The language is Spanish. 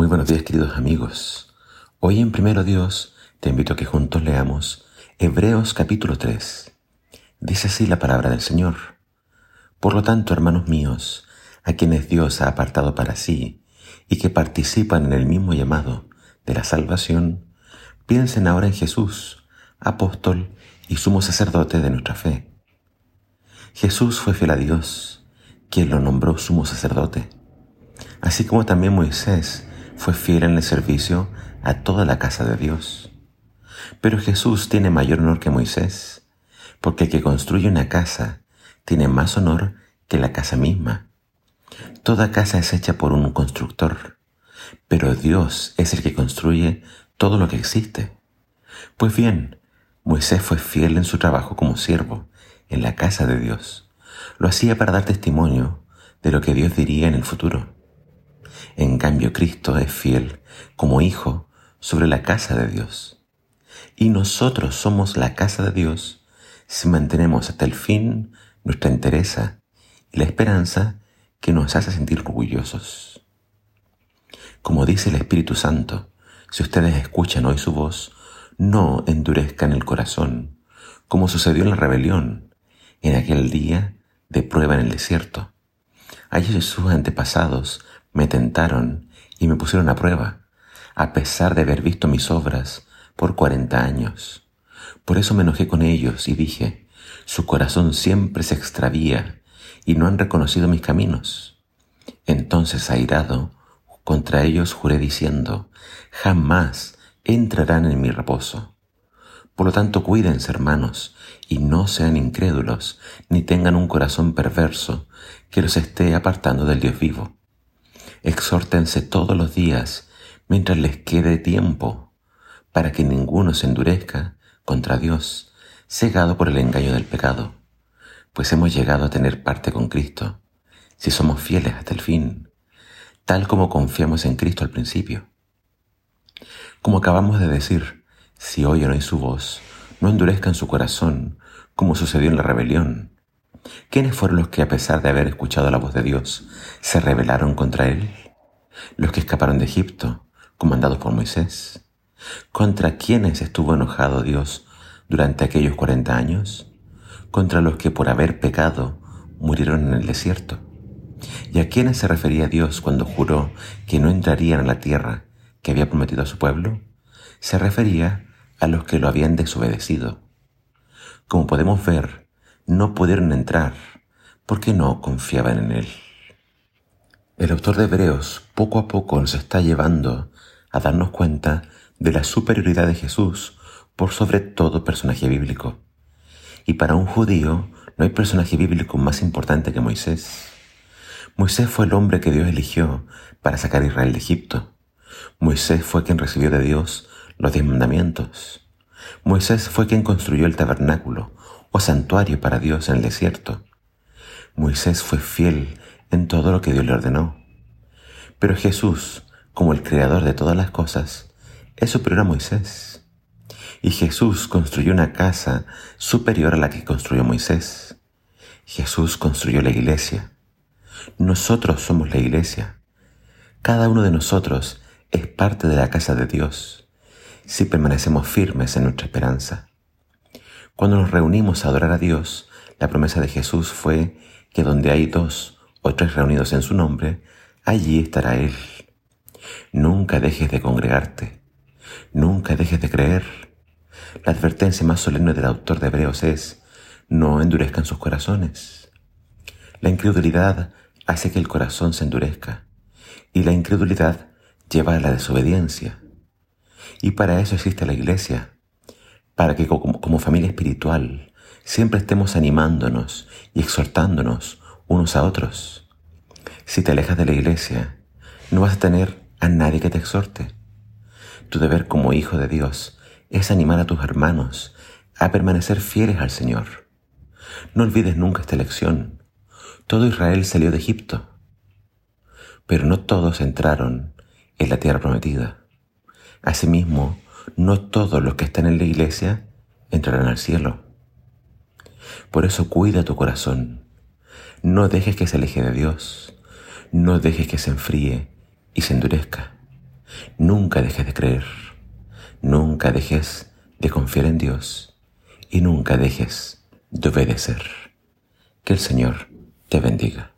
Muy buenos días queridos amigos. Hoy en Primero Dios te invito a que juntos leamos Hebreos capítulo 3. Dice así la palabra del Señor. Por lo tanto, hermanos míos, a quienes Dios ha apartado para sí y que participan en el mismo llamado de la salvación, piensen ahora en Jesús, apóstol y sumo sacerdote de nuestra fe. Jesús fue fiel a Dios, quien lo nombró sumo sacerdote, así como también Moisés fue fiel en el servicio a toda la casa de Dios. Pero Jesús tiene mayor honor que Moisés, porque el que construye una casa tiene más honor que la casa misma. Toda casa es hecha por un constructor, pero Dios es el que construye todo lo que existe. Pues bien, Moisés fue fiel en su trabajo como siervo en la casa de Dios. Lo hacía para dar testimonio de lo que Dios diría en el futuro. En cambio, Cristo es fiel como hijo sobre la casa de Dios. Y nosotros somos la casa de Dios si mantenemos hasta el fin nuestra entereza y la esperanza que nos hace sentir orgullosos. Como dice el Espíritu Santo, si ustedes escuchan hoy su voz, no endurezcan el corazón, como sucedió en la rebelión, en aquel día de prueba en el desierto. Allí sus antepasados me tentaron y me pusieron a prueba, a pesar de haber visto mis obras por cuarenta años. Por eso me enojé con ellos y dije, su corazón siempre se extravía y no han reconocido mis caminos. Entonces, airado, contra ellos juré diciendo, jamás entrarán en mi reposo. Por lo tanto, cuídense, hermanos, y no sean incrédulos, ni tengan un corazón perverso que los esté apartando del Dios vivo exhórtense todos los días mientras les quede tiempo, para que ninguno se endurezca contra Dios, cegado por el engaño del pecado, pues hemos llegado a tener parte con Cristo, si somos fieles hasta el fin, tal como confiamos en Cristo al principio. Como acabamos de decir, si oyen hoy su voz, no endurezcan su corazón, como sucedió en la rebelión, ¿Quiénes fueron los que, a pesar de haber escuchado la voz de Dios, se rebelaron contra Él? Los que escaparon de Egipto, comandados por Moisés. ¿Contra quiénes estuvo enojado Dios durante aquellos cuarenta años? Contra los que por haber pecado murieron en el desierto. ¿Y a quiénes se refería Dios cuando juró que no entrarían a la tierra que había prometido a su pueblo? Se refería a los que lo habían desobedecido. Como podemos ver, no pudieron entrar porque no confiaban en Él. El autor de Hebreos poco a poco nos está llevando a darnos cuenta de la superioridad de Jesús por sobre todo personaje bíblico. Y para un judío no hay personaje bíblico más importante que Moisés. Moisés fue el hombre que Dios eligió para sacar a Israel de Egipto. Moisés fue quien recibió de Dios los diez mandamientos. Moisés fue quien construyó el tabernáculo, o santuario para Dios en el desierto. Moisés fue fiel en todo lo que Dios le ordenó. Pero Jesús, como el creador de todas las cosas, es superior a Moisés. Y Jesús construyó una casa superior a la que construyó Moisés. Jesús construyó la iglesia. Nosotros somos la iglesia. Cada uno de nosotros es parte de la casa de Dios si permanecemos firmes en nuestra esperanza. Cuando nos reunimos a adorar a Dios, la promesa de Jesús fue que donde hay dos o tres reunidos en su nombre, allí estará Él. Nunca dejes de congregarte, nunca dejes de creer. La advertencia más solemne del autor de Hebreos es, no endurezcan sus corazones. La incredulidad hace que el corazón se endurezca y la incredulidad lleva a la desobediencia. Y para eso existe la iglesia, para que como, familia espiritual siempre estemos animándonos y exhortándonos unos a otros. Si te alejas de la iglesia, no vas a tener a nadie que te exhorte. Tu deber como hijo de Dios es animar a tus hermanos a permanecer fieles al Señor. No olvides nunca esta lección. Todo Israel salió de Egipto, pero no todos entraron en la tierra prometida. Asimismo, no todos los que están en la iglesia entrarán al cielo. Por eso cuida tu corazón. No dejes que se aleje de Dios. No dejes que se enfríe y se endurezca. Nunca dejes de creer, nunca dejes de confiar en Dios y nunca dejes de obedecer. Que el Señor te bendiga.